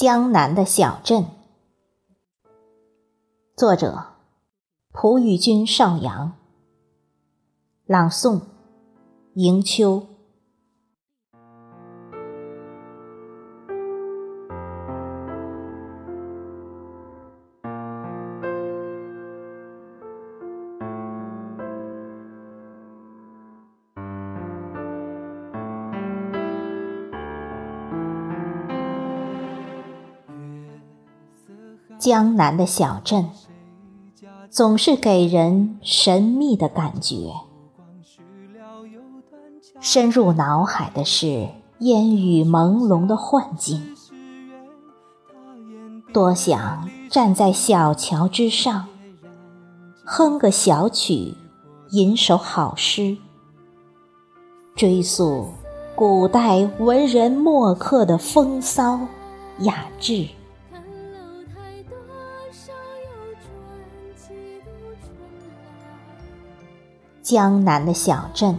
江南的小镇，作者：蒲玉君少阳，朗诵：迎秋。江南的小镇，总是给人神秘的感觉。深入脑海的是烟雨朦胧的幻境。多想站在小桥之上，哼个小曲，吟首好诗，追溯古代文人墨客的风骚雅致。江南的小镇，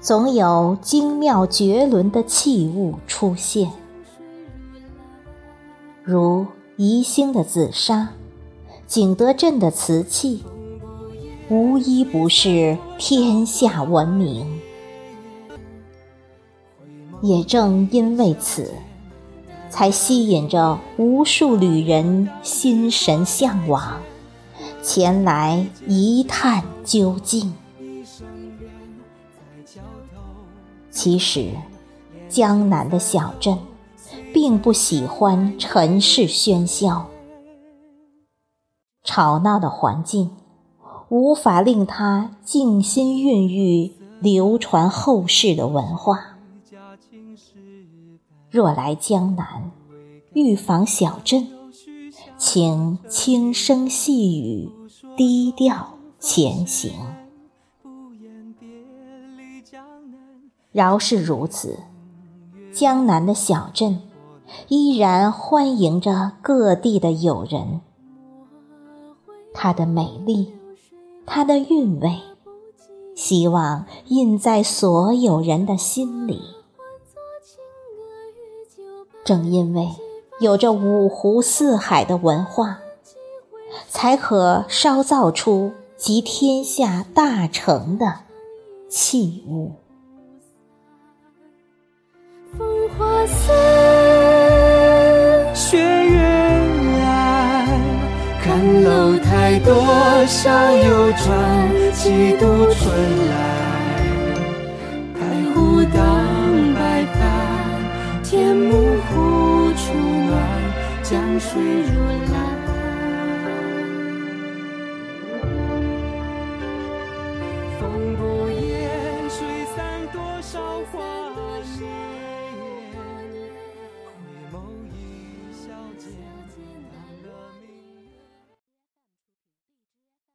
总有精妙绝伦的器物出现，如宜兴的紫砂、景德镇的瓷器，无一不是天下闻名。也正因为此，才吸引着无数旅人心神向往。前来一探究竟。其实，江南的小镇并不喜欢尘世喧嚣，吵闹的环境无法令他静心孕育流传后世的文化。若来江南，欲访小镇。请轻声细语，低调前行。饶是如此，江南的小镇依然欢迎着各地的友人。它的美丽，它的韵味，希望印在所有人的心里。正因为。有着五湖四海的文化，才可烧造出集天下大成的器物。风花色，雪月来，看楼台多少游船，几度春来。太湖荡白帆，天幕湖。江水如蓝。风不